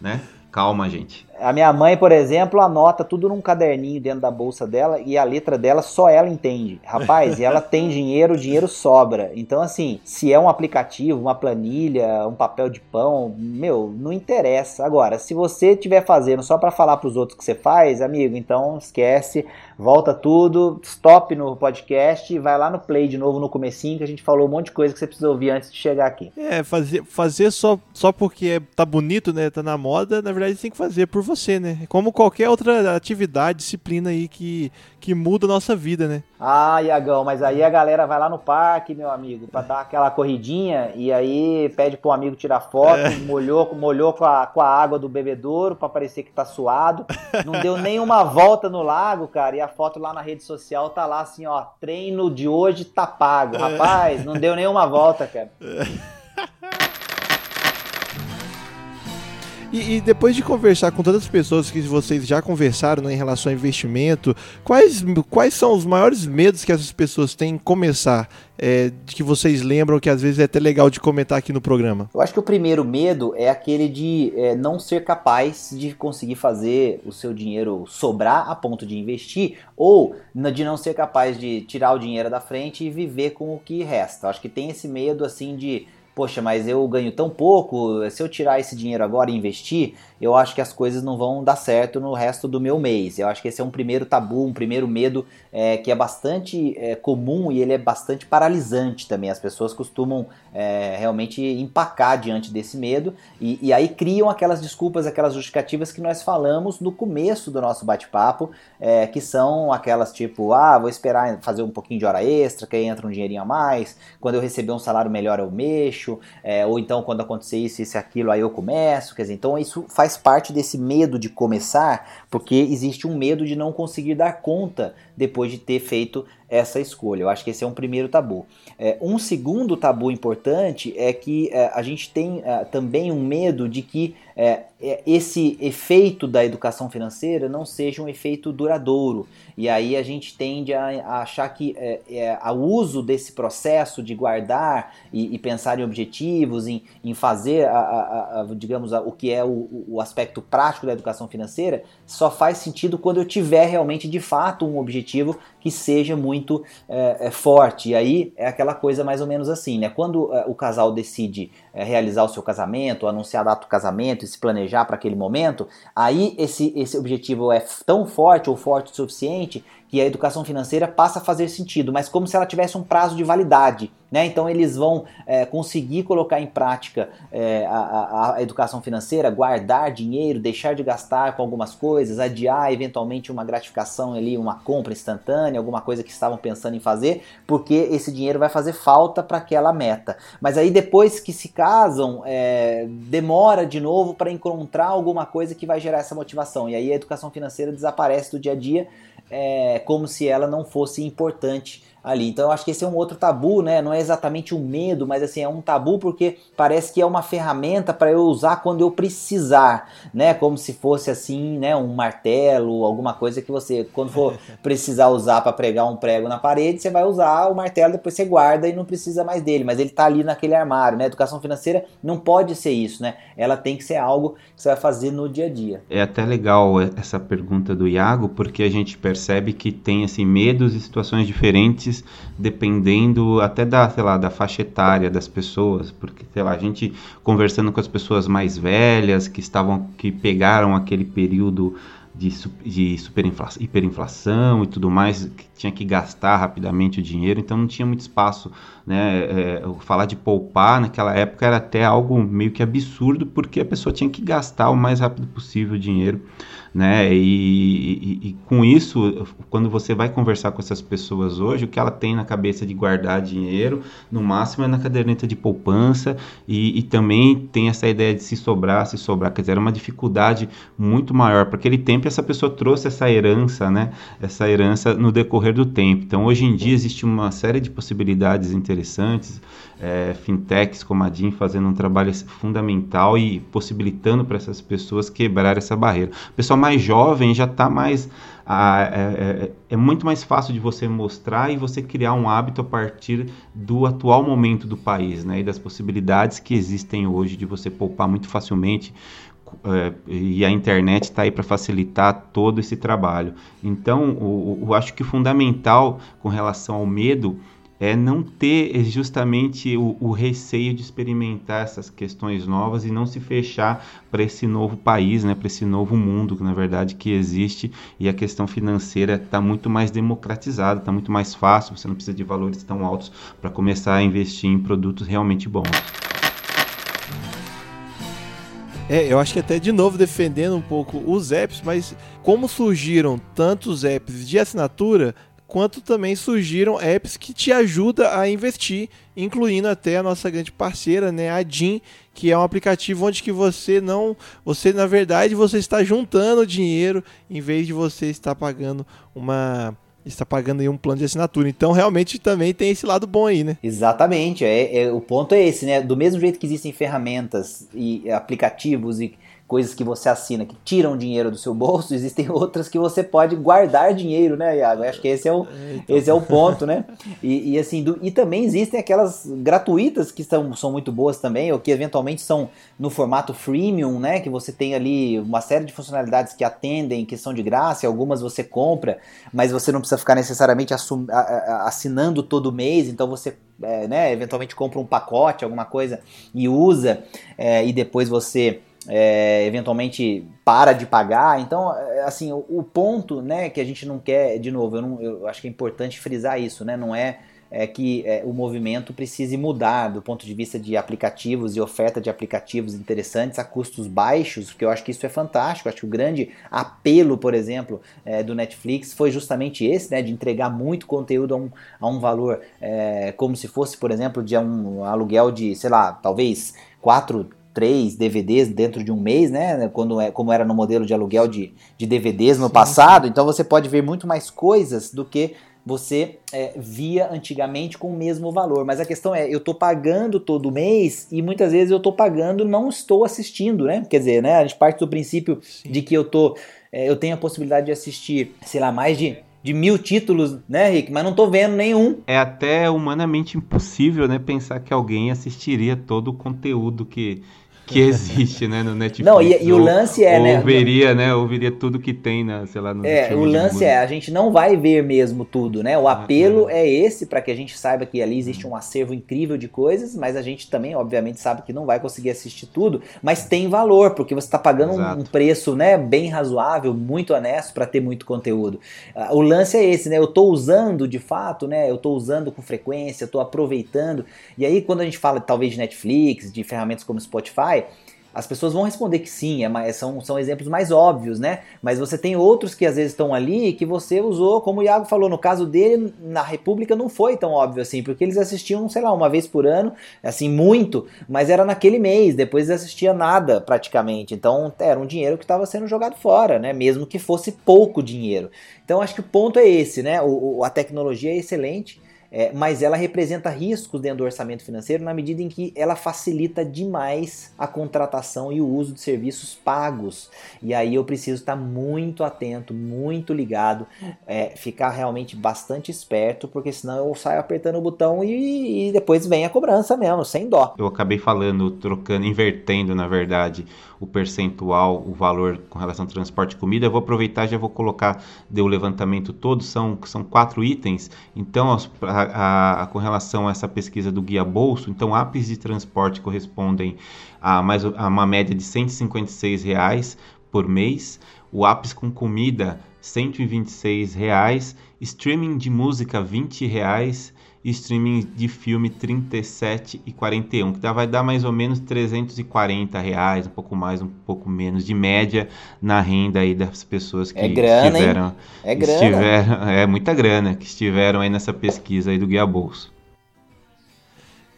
né? Calma, gente. A minha mãe, por exemplo, anota tudo num caderninho dentro da bolsa dela e a letra dela só ela entende. Rapaz, e ela tem dinheiro, o dinheiro sobra. Então, assim, se é um aplicativo, uma planilha, um papel de pão, meu, não interessa. Agora, se você estiver fazendo só para falar para os outros que você faz, amigo, então esquece, volta tudo, stop no podcast e vai lá no play de novo no comecinho que a gente falou um monte de coisa que você precisa ouvir antes de chegar aqui. É, fazer, fazer só, só porque tá bonito, né, tá na moda, na verdade tem que fazer por você, né? Como qualquer outra atividade, disciplina aí que, que muda a nossa vida, né? Ah, Iagão, mas aí a galera vai lá no parque, meu amigo, para dar aquela corridinha e aí pede pro amigo tirar foto, é. molhou, molhou com a, com a água do bebedouro para parecer que tá suado. Não deu nenhuma volta no lago, cara, e a foto lá na rede social tá lá assim, ó, treino de hoje tá pago. É. Rapaz, não deu nenhuma volta, cara. E, e, depois de conversar com todas as pessoas que vocês já conversaram né, em relação ao investimento, quais, quais são os maiores medos que essas pessoas têm em começar? É, que vocês lembram que às vezes é até legal de comentar aqui no programa? Eu acho que o primeiro medo é aquele de é, não ser capaz de conseguir fazer o seu dinheiro sobrar a ponto de investir ou de não ser capaz de tirar o dinheiro da frente e viver com o que resta. Eu acho que tem esse medo assim de poxa, mas eu ganho tão pouco, se eu tirar esse dinheiro agora e investir, eu acho que as coisas não vão dar certo no resto do meu mês. Eu acho que esse é um primeiro tabu, um primeiro medo é, que é bastante é, comum e ele é bastante paralisante também. As pessoas costumam é, realmente empacar diante desse medo e, e, aí criam aquelas desculpas, aquelas justificativas que nós falamos no começo do nosso bate-papo, é, que são aquelas tipo, ah, vou esperar fazer um pouquinho de hora extra, que aí entra um dinheirinho a mais, quando eu receber um salário melhor eu mexo, é, ou então quando acontecer isso, isso e aquilo, aí eu começo, quer dizer, então isso faz parte desse medo de começar, porque existe um medo de não conseguir dar conta depois de ter feito essa escolha. Eu acho que esse é um primeiro tabu. É, um segundo tabu importante é que é, a gente tem é, também um medo de que é, é, esse efeito da educação financeira não seja um efeito duradouro. E aí a gente tende a, a achar que é, é, o uso desse processo de guardar e, e pensar em objetivos, em, em fazer, a, a, a digamos, o que é o, o, aspecto prático da educação financeira, só faz sentido quando eu tiver realmente de fato um objetivo que seja muito é, forte. E aí é aquela coisa mais ou menos assim, né? Quando é, o casal decide é, realizar o seu casamento, anunciar a data do casamento e se planejar para aquele momento, aí esse, esse objetivo é tão forte ou forte o suficiente que a educação financeira passa a fazer sentido, mas como se ela tivesse um prazo de validade. Né? Então eles vão é, conseguir colocar em prática é, a, a, educação financeira, guardar dinheiro, deixar de gastar com algumas coisas, adiar eventualmente uma gratificação ali, uma compra instantânea, alguma coisa que estavam pensando em fazer, porque esse dinheiro vai fazer falta para aquela meta. Mas aí depois que se casam, é, demora de novo para encontrar alguma coisa que vai gerar essa motivação. E aí a educação financeira desaparece do dia a dia é, como se ela não fosse importante ali. Então eu acho que esse é um outro tabu, né? Não é exatamente um medo, mas assim, é um tabu porque parece que é uma ferramenta para eu usar quando eu precisar, né? Como se fosse assim, né, um martelo, alguma coisa que você quando for precisar usar para pregar um prego na parede, você vai usar o martelo, depois você guarda e não precisa mais dele, mas ele está ali naquele armário, né? Educação financeira não pode ser isso, né? Ela tem que ser algo que você vai fazer no dia a dia. É até legal essa pergunta do Iago, porque a gente percebe que tem assim medos e situações diferentes dependendo até da, sei lá, da faixa etária das pessoas, porque sei lá, a gente conversando com as pessoas mais velhas que estavam que pegaram aquele período de, de hiperinflação e tudo mais, tinha que gastar rapidamente o dinheiro, então não tinha muito espaço. Né? É, falar de poupar naquela época era até algo meio que absurdo, porque a pessoa tinha que gastar o mais rápido possível o dinheiro né? E, e, e, com isso, quando você vai conversar com essas pessoas hoje, o que ela tem na cabeça de guardar dinheiro, no máximo é na caderneta de poupança e, e também tem essa ideia de se sobrar, se sobrar, quer dizer, era uma dificuldade muito maior. Para aquele tempo, essa pessoa trouxe essa herança, né? Essa herança no decorrer do tempo. Então, hoje em dia, existe uma série de possibilidades interessantes é, fintechs como a DIN fazendo um trabalho fundamental e possibilitando para essas pessoas quebrar essa barreira. O pessoal mais jovem já está mais. é, é, é, muito mais fácil de você mostrar e você criar um hábito a partir do atual momento do país né, e das possibilidades que existem hoje de você poupar muito facilmente. É, e a internet está aí para facilitar todo esse trabalho. Então, eu acho que o fundamental com relação ao medo é não ter justamente o, o, receio de experimentar essas questões novas e não se fechar para esse novo país, né, para esse novo mundo que na verdade que existe e a questão financeira está muito mais democratizada, está muito mais fácil, você não precisa de valores tão altos para começar a investir em produtos realmente bons. É, eu acho que até de novo defendendo um pouco os apps, mas como surgiram tantos apps de assinatura, quanto também surgiram apps que te ajudam a investir, incluindo até a nossa grande parceira, né, a DIN, que é um aplicativo onde que você não, você na verdade você está juntando dinheiro em vez de você estar pagando uma está pagando aí um plano de assinatura. Então, realmente também tem esse lado bom aí, né? Exatamente. É, é, o ponto é esse, né? Do mesmo jeito que existem ferramentas e aplicativos e coisas que você assina que tiram dinheiro do seu bolso, existem outras que você pode guardar dinheiro, né, Iago? Acho que esse é o, é, então. esse é o ponto, né? E, e assim, do, e também existem aquelas gratuitas que são, são muito boas também, ou que eventualmente são no formato freemium, né? Que você tem ali uma série de funcionalidades que atendem, que são de graça, algumas você compra, mas você não precisa ficar necessariamente assum, a, a, assinando todo mês, então você é, né, eventualmente compra um pacote, alguma coisa e usa, é, e depois você é, eventualmente para de pagar. Então, é, assim, o, o, ponto, né, que a gente não quer, de novo, eu, não, eu acho que é importante frisar isso, né, não é, é que é, o movimento precise mudar do ponto de vista de aplicativos e oferta de aplicativos interessantes a custos baixos, porque eu acho que isso é fantástico. Eu acho que o grande apelo, por exemplo, é, do Netflix foi justamente esse, né, de entregar muito conteúdo a um, a um valor é, como se fosse, por exemplo, de um aluguel de, sei lá, talvez 4, três DVDs dentro de um mês, né? Quando é, como era no modelo de aluguel de, de DVDs no sim, passado. Então você pode ver muito mais coisas do que você é, via antigamente com o mesmo valor. Mas a questão é, eu estou pagando todo mês e muitas vezes eu estou pagando não estou assistindo, né? Quer dizer, né? A gente parte do princípio sim. de que eu tô, é, eu tenho a possibilidade de assistir, sei lá, mais de de mil títulos, né, Rick? Mas não tô vendo nenhum. É até humanamente impossível, né, pensar que alguém assistiria todo o conteúdo que que existe, né, no Netflix. Não, e, e o lance é, ou, né? Ou veria, né, ou veria tudo que tem, na, sei lá, no É, o lance é, a gente não vai ver mesmo tudo, né? O apelo ah, é. é esse para que a gente saiba que ali existe um acervo incrível de coisas, mas a gente também, obviamente, sabe que não vai conseguir assistir tudo, mas tem valor, porque você está pagando um, um, preço, né, bem razoável, muito honesto para ter muito conteúdo. Uh, o lance é esse, né? Eu estou usando de fato, né? Eu estou usando com frequência, estou aproveitando. E aí, quando a gente fala talvez de Netflix, de ferramentas como Spotify, as pessoas vão responder que sim, é, são, são exemplos mais óbvios, né? Mas você tem outros que às vezes estão ali que você usou, como o Iago falou, no caso dele, na República não foi tão óbvio assim, porque eles assistiam, sei lá, uma vez por ano, assim, muito, mas era naquele mês, depois eles assistiam nada praticamente. Então era um dinheiro que estava sendo jogado fora, né? Mesmo que fosse pouco dinheiro. Então acho que o ponto é esse, né? O a tecnologia é excelente é, mas ela representa riscos dentro do orçamento financeiro na medida em que ela facilita demais a contratação e o uso de serviços pagos. E aí eu preciso estar muito atento, muito ligado, é, ficar realmente bastante esperto, porque senão eu saio apertando o botão e, e depois vem a cobrança mesmo, sem dó. Eu acabei falando, trocando, invertendo na verdade o percentual, o valor com relação ao transporte e comida. Eu vou aproveitar já vou colocar deu o levantamento todo, são, são quatro itens. Então, a, a, com relação a essa pesquisa do Guia Bolso, então apps de transporte correspondem a, mais, a uma média de 156 reais por mês. O apps com comida, 126 reais. Streaming de música, 20 reais streaming de filme 37 e 41, que vai dar mais ou menos 340 reais, um pouco mais, um pouco menos de média na renda aí das pessoas que é grana, estiveram, hein? É grana. Estiveram, é muita grana que estiveram aí nessa pesquisa aí do Guia Bolso.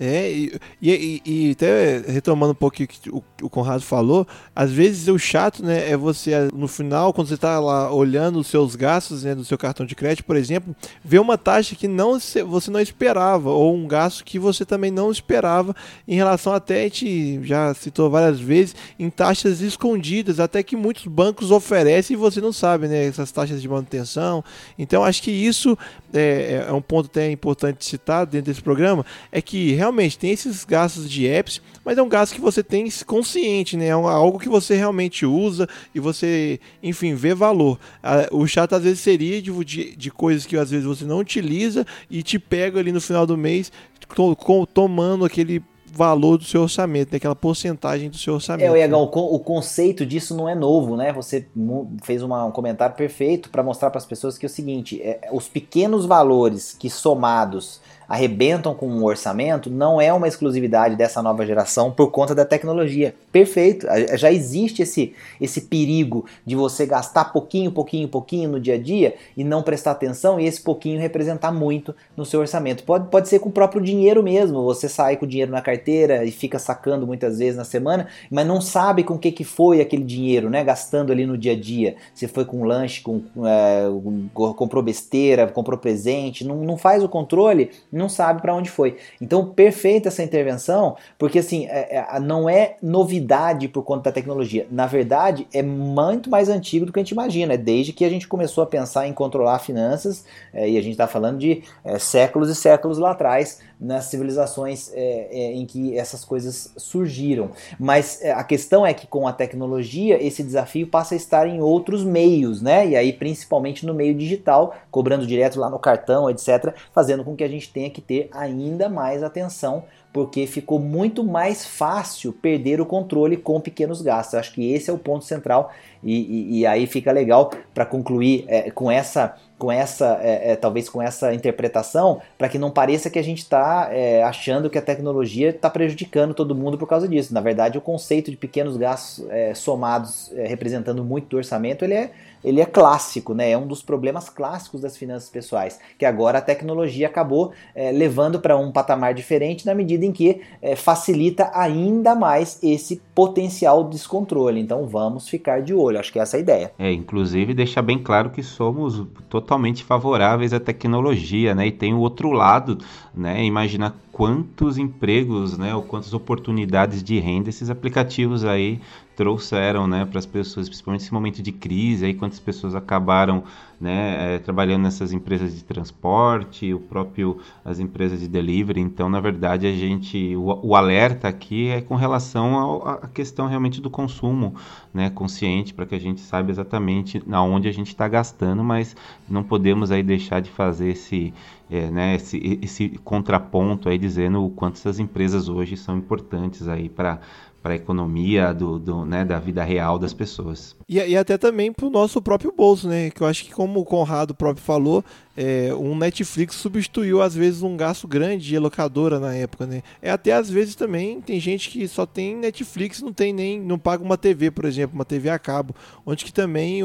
É, e, e, e, até retomando um pouco o que o, Conrado falou, às vezes o chato, né, é você, no final, quando você está lá olhando os seus gastos né, do seu cartão de crédito, por exemplo, ver uma taxa que não você não esperava, ou um gasto que você também não esperava, em relação até, a gente já citou várias vezes, em taxas escondidas, até que muitos bancos oferecem e você não sabe, né, essas taxas de manutenção. Então, acho que isso é, é um ponto até importante citar dentro desse programa, é que realmente realmente tem esses gastos de apps, mas é um gasto que você tem consciente, né? É algo que você realmente usa e você, enfim, vê valor. O chato às vezes seria de, de, de coisas que às vezes você não utiliza e te pega ali no final do mês to, tomando aquele valor do seu orçamento, né? aquela porcentagem do seu orçamento. É, Iagão, o conceito disso não é novo, né? Você fez uma, um comentário perfeito para mostrar para as pessoas que é o seguinte: é, os pequenos valores que somados arrebentam com um orçamento não é uma exclusividade dessa nova geração por conta da tecnologia. Perfeito, já existe esse, esse perigo de você gastar pouquinho, pouquinho, pouquinho no dia a dia e não prestar atenção e esse pouquinho representar muito no seu orçamento. Pode, pode ser com o próprio dinheiro mesmo, você sai com o dinheiro na carteira e fica sacando muitas vezes na semana, mas não sabe com o que, que foi aquele dinheiro, né? Gastando ali no dia a dia. Se foi com lanche, com, é, comprou besteira, comprou presente, não, não faz o controle, não sabe para onde foi. Então, perfeita essa intervenção, porque assim, é, é, não é novidade por conta da tecnologia. Na verdade, é muito mais antigo do que a gente imagina. É desde que a gente começou a pensar em controlar finanças, é, e a gente está falando de é, séculos e séculos lá atrás, nas civilizações é, é, em que essas coisas surgiram. Mas a questão é que com a tecnologia, esse desafio passa a estar em outros meios, né? E aí, principalmente no meio digital, cobrando direto lá no cartão, etc., fazendo com que a gente tenha que ter ainda mais atenção, porque ficou muito mais fácil perder o controle com pequenos gastos. Acho que esse é o ponto central e, e, aí fica legal para concluir é, com essa com essa, é, é, talvez com essa interpretação, para que não pareça que a gente está é, achando que a tecnologia está prejudicando todo mundo por causa disso. Na verdade, o conceito de pequenos gastos é, somados é, representando muito do orçamento, ele é, ele é clássico, né? É um dos problemas clássicos das finanças pessoais, que agora a tecnologia acabou é, levando para um patamar diferente na medida em que facilita ainda mais esse potencial descontrole. Então vamos ficar de olho, acho que essa é a ideia. É, inclusive deixar bem claro que somos totalmente favoráveis à tecnologia, né? E tem o outro lado, né? Imaginar quantos empregos, né? Ou quantas oportunidades de renda esses aplicativos aí trouxeram né, para as pessoas, principalmente nesse momento de crise, aí quantas pessoas acabaram né, é, trabalhando nessas empresas de transporte, o próprio as empresas de delivery. Então, na verdade, a gente o, o alerta aqui é com relação à questão realmente do consumo, né, consciente, para que a gente saiba exatamente aonde a gente está gastando, mas não podemos aí deixar de fazer esse é, né, esse, esse contraponto aí dizendo o quanto essas empresas hoje são importantes aí para para a economia do, do, né, da vida real das pessoas. E, e até também para o nosso próprio bolso, né? Que eu acho que como o Conrado próprio falou, é, um Netflix substituiu às vezes um gasto grande de locadora na época, né? É até às vezes também tem gente que só tem Netflix, não tem nem não paga uma TV, por exemplo, uma TV a cabo, onde que também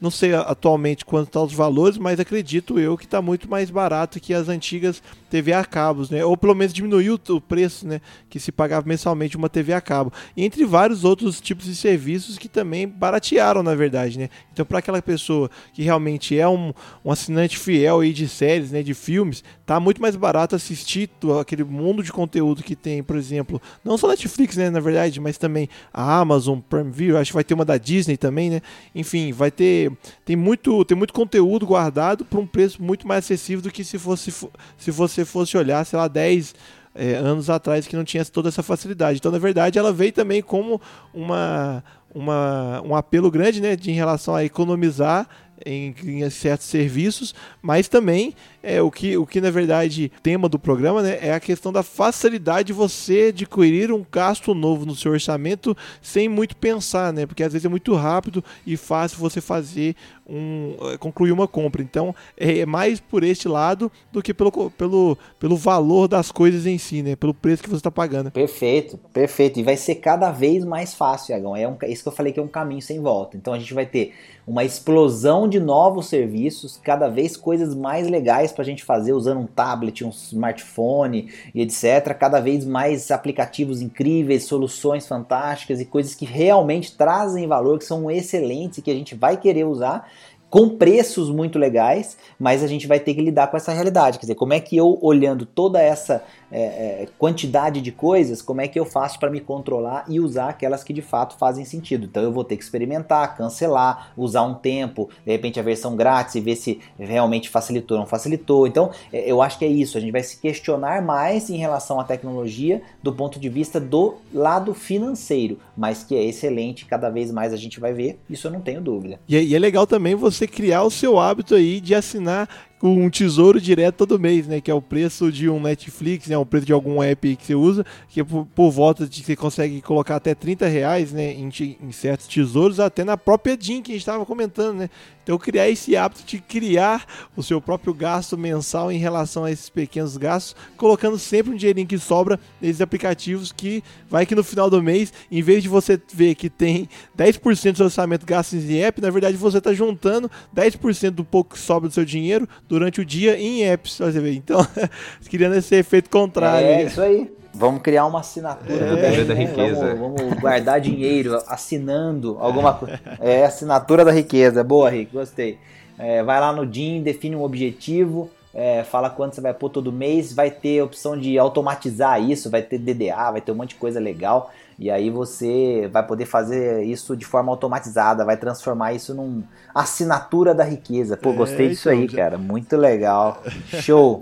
não sei atualmente quanto tá os valores, mas acredito eu que está muito mais barato que as antigas TV a cabos, né? Ou pelo menos diminuiu o preço, né? Que se pagava mensalmente uma TV a cabo, e entre vários outros tipos de serviços que também baratearam na verdade, né? Então para aquela pessoa que realmente é um, um assinante fiel aí de séries, né, de filmes, tá muito mais barato assistir aquele mundo de conteúdo que tem, por exemplo, não só Netflix, né, na verdade, mas também a Amazon, Prime Video, acho que vai ter uma da Disney também, né? Enfim, vai ter tem muito tem muito conteúdo guardado por um preço muito mais acessível do que se fosse se você fosse olhar, sei lá, 10 é, anos atrás que não tinha toda essa facilidade. Então, na verdade, ela veio também como uma, uma, um apelo grande né, de, em relação a economizar em, em certos serviços, mas também é o que, o que na verdade tema do programa né, é a questão da facilidade de você adquirir um gasto novo no seu orçamento sem muito pensar, né? Porque às vezes é muito rápido e fácil você fazer um eh, concluir uma compra. Então é, é mais por este lado do que pelo, pelo, pelo valor das coisas em si, né? Pelo preço que você está pagando. Perfeito, perfeito. E vai ser cada vez mais fácil, Agão. É um, isso que eu falei que é um caminho sem volta. Então a gente vai ter uma explosão de novos serviços, cada vez coisas mais legais para a gente fazer usando um tablet, um smartphone e etc. Cada vez mais aplicativos incríveis, soluções fantásticas e coisas que realmente trazem valor, que são excelentes e que a gente vai querer usar com preços muito legais, mas a gente vai ter que lidar com essa realidade. Quer dizer, como é que eu, olhando toda essa é, é, quantidade de coisas, como é que eu faço para me controlar e usar aquelas que de fato fazem sentido? Então eu vou ter que experimentar, cancelar, usar um tempo, de repente a versão grátis e ver se realmente facilitou ou não facilitou. Então é, eu acho que é isso, a gente vai se questionar mais em relação à tecnologia do ponto de vista do lado financeiro, mas que é excelente, cada vez mais a gente vai ver, isso eu não tenho dúvida. E, é, e é legal também você criar o seu hábito aí de assinar um tesouro direto todo mês, né? Que é o preço de um Netflix, né? O preço de algum app que você usa, que é por, por volta de você consegue colocar até 30 reais, né? Em, em certos tesouros, até na própria DIN que a gente estava comentando, né? Então criar esse hábito de criar o seu próprio gasto mensal em relação a esses pequenos gastos, colocando sempre um dinheirinho que sobra nesses aplicativos que vai que no final do mês, em vez de você ver que tem 10% do seu orçamento gasto em app, na verdade você está juntando 10% do pouco que sobra do seu dinheiro durante o dia em apps, você ver. Então, criando esse efeito contrário. É, isso aí. Vamos criar uma assinatura é, bem, da né? riqueza. Vamos, vamos, guardar dinheiro assinando alguma coisa. É, assinatura da riqueza. Boa, Rick, gostei. É, vai lá no DIN, define um objetivo, é, fala quanto você vai pôr todo mês, vai ter opção de automatizar isso, vai ter DDA, vai ter um monte de coisa legal. E aí você vai poder fazer isso de forma automatizada, vai transformar isso num assinatura da riqueza. Pô, gostei é, disso então, aí, já... cara. Muito legal. Show.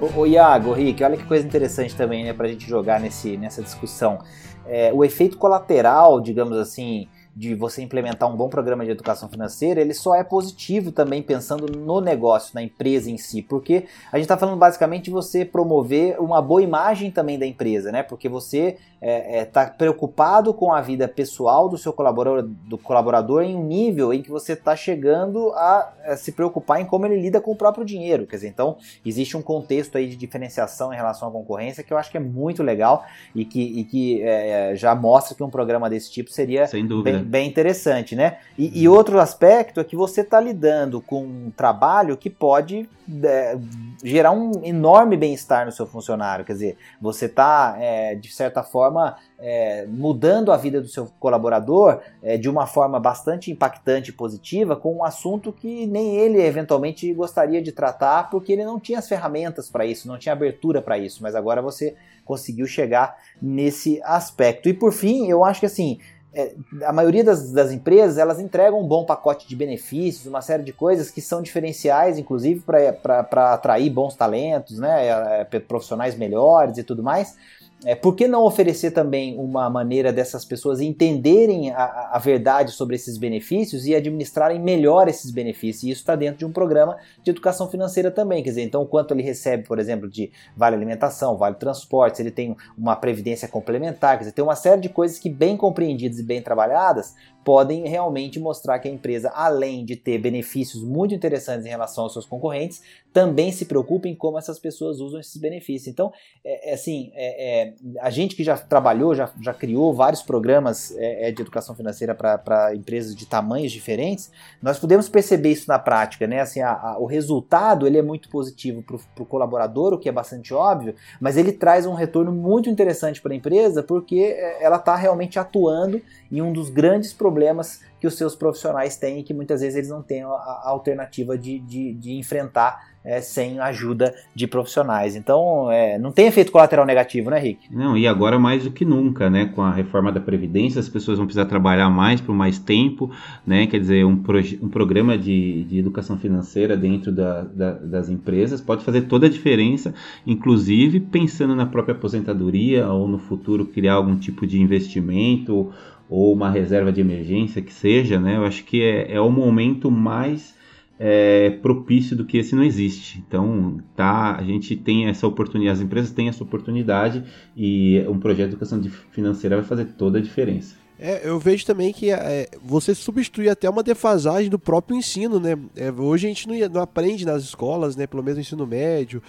Ô, ô Iago, Rick, olha que coisa interessante também, né, pra gente jogar nesse, nessa discussão. É, o efeito colateral, digamos assim, de você implementar um bom programa de educação financeira, ele só é positivo também pensando no negócio, na empresa em si, porque a gente está falando basicamente de você promover uma boa imagem também da empresa, né? Porque você está é, é, tá preocupado com a vida pessoal do seu colaborador, do colaborador em um nível em que você está chegando a, a, se preocupar em como ele lida com o próprio dinheiro. Quer dizer, então existe um contexto aí de diferenciação em relação à concorrência que eu acho que é muito legal e que, e que é, já mostra que um programa desse tipo seria bem, bem interessante, né? E, e, outro aspecto é que você está lidando com um trabalho que pode é, gerar um enorme bem-estar no seu funcionário. Quer dizer, você está, é, de certa forma, é, mudando a vida do seu colaborador é, de uma forma bastante impactante e positiva com um assunto que nem ele eventualmente gostaria de tratar porque ele não tinha as ferramentas para isso, não tinha abertura para isso, mas agora você conseguiu chegar nesse aspecto. E por fim, eu acho que assim, é, a maioria das, das, empresas elas entregam um bom pacote de benefícios, uma série de coisas que são diferenciais, inclusive para atrair bons talentos, né, é, é, profissionais melhores e tudo mais. É, por que não oferecer também uma maneira dessas pessoas entenderem a, a verdade sobre esses benefícios e administrarem melhor esses benefícios? E isso está dentro de um programa de educação financeira também. Quer dizer, então, quanto ele recebe, por exemplo, de vale alimentação, vale transporte, ele tem uma previdência complementar, quer dizer, tem uma série de coisas que, bem compreendidas e bem trabalhadas, podem realmente mostrar que a empresa, além de ter benefícios muito interessantes em relação aos seus concorrentes, também se preocupa em como essas pessoas usam esses benefícios. Então, é, é assim, é, é, a gente que já trabalhou, já, já criou vários programas é, é, de educação financeira para empresas de tamanhos diferentes, nós podemos perceber isso na prática, né? Assim, a, a, o resultado ele é muito positivo para o colaborador, o que é bastante óbvio, mas ele traz um retorno muito interessante para a empresa porque ela está realmente atuando em um dos grandes problemas problemas que os seus profissionais têm e que muitas vezes eles não têm a, alternativa de, de, de enfrentar é, sem ajuda de profissionais. Então, é, não tem efeito colateral negativo, né, Rick? Não, e agora mais do que nunca, né? Com a reforma da Previdência, as pessoas vão precisar trabalhar mais por mais tempo, né? Quer dizer, um, um programa de, de educação financeira dentro da, da, das empresas pode fazer toda a diferença, inclusive pensando na própria aposentadoria ou no futuro criar algum tipo de investimento ou uma reserva de emergência que seja, né? Eu acho que é, é o momento mais é, propício do que esse não existe. Então, tá, a gente tem essa oportunidade, as empresas têm essa oportunidade e um projeto de educação financeira vai fazer toda a diferença. É, eu vejo também que é, você substitui até uma defasagem do próprio ensino, né? É, hoje a gente não, não, aprende nas escolas, né? Pelo menos no ensino médio.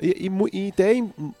E, e, e até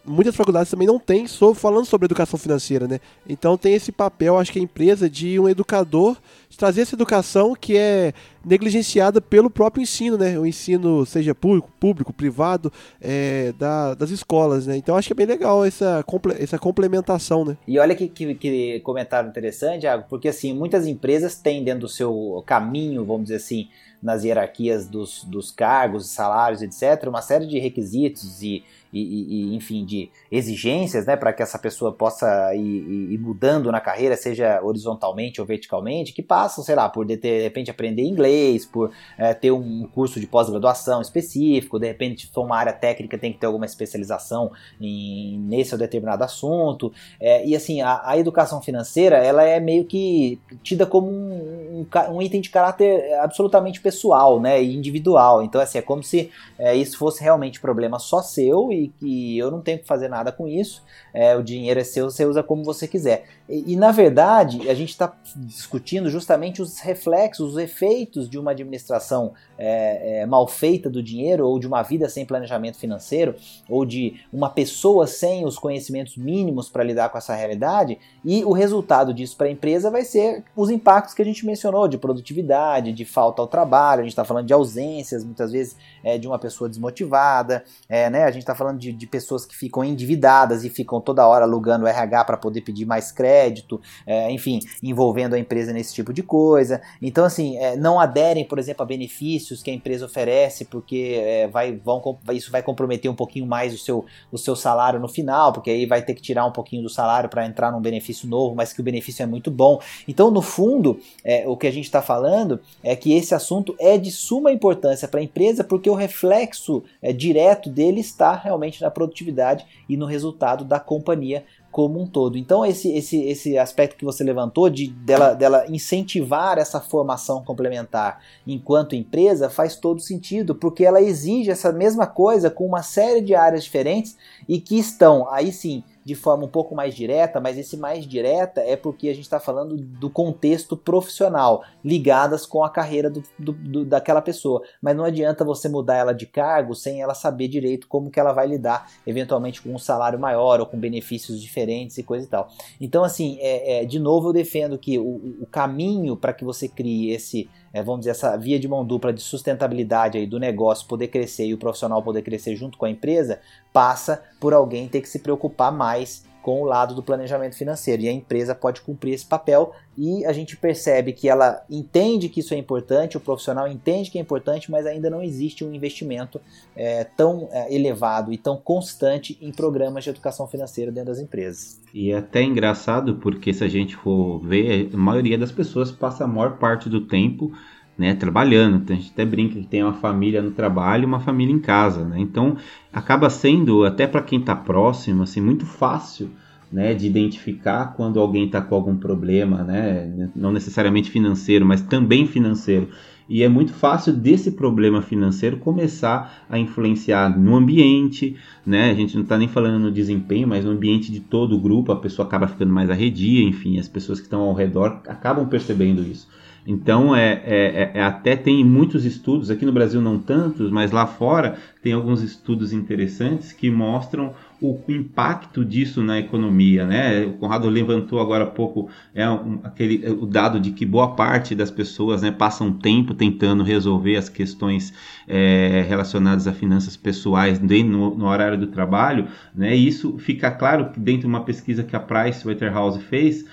muitas faculdades também não tem sobre, falando sobre educação financeira, né? Então tem esse papel, acho que a empresa, de um educador trazer essa educação que é negligenciada pelo próprio ensino, né? O ensino, seja público, público privado, é, da, das escolas, né? Então acho que é bem legal essa, essa complementação, né? E olha que, que, que comentário interessante, Thiago, porque assim, muitas empresas têm dentro do seu caminho, vamos dizer assim, nas hierarquias dos, dos cargos, salários, etc., uma série de requisitos e e, e, enfim, de exigências, né, para que essa pessoa possa ir, ir, mudando na carreira, seja horizontalmente ou verticalmente, que passam, sei lá, por de, de repente aprender inglês, por é, ter um curso de pós-graduação específico, de repente, for uma área técnica, tem que ter alguma especialização em, nesse ou determinado assunto. É, e assim, a, a, educação financeira, ela é meio que tida como um, um, um, item de caráter absolutamente pessoal, né, individual. Então, assim, é como se é, isso fosse realmente problema só seu e que eu não tenho que fazer nada com isso, é, o dinheiro é seu, você usa como você quiser. E, e na verdade, a gente está discutindo justamente os reflexos, os efeitos de uma administração é, é, mal feita do dinheiro, ou de uma vida sem planejamento financeiro, ou de uma pessoa sem os conhecimentos mínimos para lidar com essa realidade, e o resultado disso para a empresa vai ser os impactos que a gente mencionou, de produtividade, de falta ao trabalho, a gente está falando de ausências, muitas vezes é, de uma pessoa desmotivada, é, né? a gente está falando de, de pessoas que ficam endividadas e ficam toda hora alugando o RH para poder pedir mais crédito, é, enfim, envolvendo a empresa nesse tipo de coisa. Então, assim, é, não aderem, por exemplo, a benefícios que a empresa oferece, porque é, vai, vão, isso vai comprometer um pouquinho mais o seu, o seu salário no final, porque aí vai ter que tirar um pouquinho do salário para entrar num benefício novo, mas que o benefício é muito bom. Então, no fundo, é, o que a gente está falando é que esse assunto é de suma importância para a empresa, porque o reflexo é, direto dele está realmente na produtividade e no resultado da companhia como um todo. Então esse, esse, esse aspecto que você levantou de dela, dela incentivar essa formação complementar enquanto empresa faz todo sentido, porque ela exige essa mesma coisa com uma série de áreas diferentes e que estão aí sim de forma um pouco mais direta, mas esse mais direta é porque a gente está falando do contexto profissional, ligadas com a carreira do, do, do, daquela pessoa. Mas não adianta você mudar ela de cargo sem ela saber direito como que ela vai lidar, eventualmente com um salário maior ou com benefícios diferentes e coisa e tal. Então, assim, é, é de novo eu defendo que o, o caminho para que você crie esse é, vamos dizer, essa via de mão dupla de sustentabilidade aí do negócio poder crescer e o profissional poder crescer junto com a empresa, passa por alguém ter que se preocupar mais com o lado do planejamento financeiro. E a empresa pode cumprir esse papel e a gente percebe que ela entende que isso é importante, o profissional entende que é importante, mas ainda não existe um investimento é, tão é, elevado e tão constante em programas de educação financeira dentro das empresas. E é até engraçado porque se a gente for ver, a maioria das pessoas passa a maior parte do tempo né, trabalhando. A gente até brinca que tem uma família no trabalho e uma família em casa, né? Então acaba sendo até para quem está próximo, assim, muito fácil, né, de identificar quando alguém está com algum problema, né, não necessariamente financeiro, mas também financeiro. E é muito fácil desse problema financeiro começar a influenciar no ambiente, né? A gente não está nem falando no desempenho, mas no ambiente de todo o grupo, a pessoa acaba ficando mais arredia, enfim, as pessoas que estão ao redor acabam percebendo isso. Então, é, é, é, até tem muitos estudos, aqui no Brasil não tantos, mas lá fora tem alguns estudos interessantes que mostram o impacto disso na economia, né? O Conrado levantou agora há pouco é um, aquele o dado de que boa parte das pessoas, né, passam tempo tentando resolver as questões é, relacionadas a finanças pessoais no, no, horário do trabalho, né? E isso fica claro dentro de uma pesquisa que a Price Waterhouse fez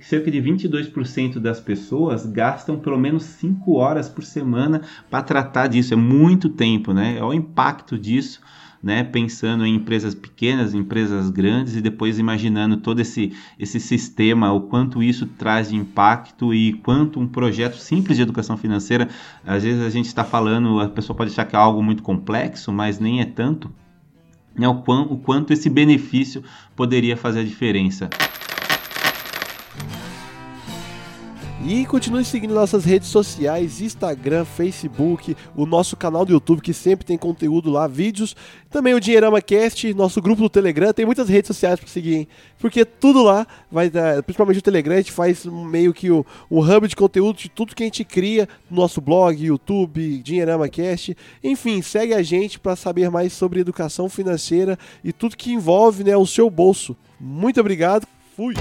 cerca de 22% das pessoas gastam pelo menos 5 horas por semana para tratar disso. É muito tempo, né? É o impacto disso, né? Pensando em empresas pequenas, empresas grandes e depois imaginando todo esse, esse sistema, o quanto isso traz de impacto e quanto um projeto simples de educação financeira, às vezes a gente está falando, a pessoa pode achar que é algo muito complexo, mas nem é tanto. Né? O, quanto, o quanto esse benefício poderia fazer a diferença. E continue seguindo nossas redes sociais, Instagram, Facebook, o nosso canal do YouTube que sempre tem conteúdo lá, vídeos, também o Dinheirama Cast, nosso grupo do Telegram, tem muitas redes sociais para seguir, hein? Porque tudo lá vai dar, principalmente o Telegram, a gente faz meio que o, o hub de conteúdo de tudo que a gente cria no nosso blog, YouTube, Dinheirama Cast. Enfim, segue a gente para saber mais sobre educação financeira e tudo que envolve, né, o seu bolso. Muito obrigado. Fui.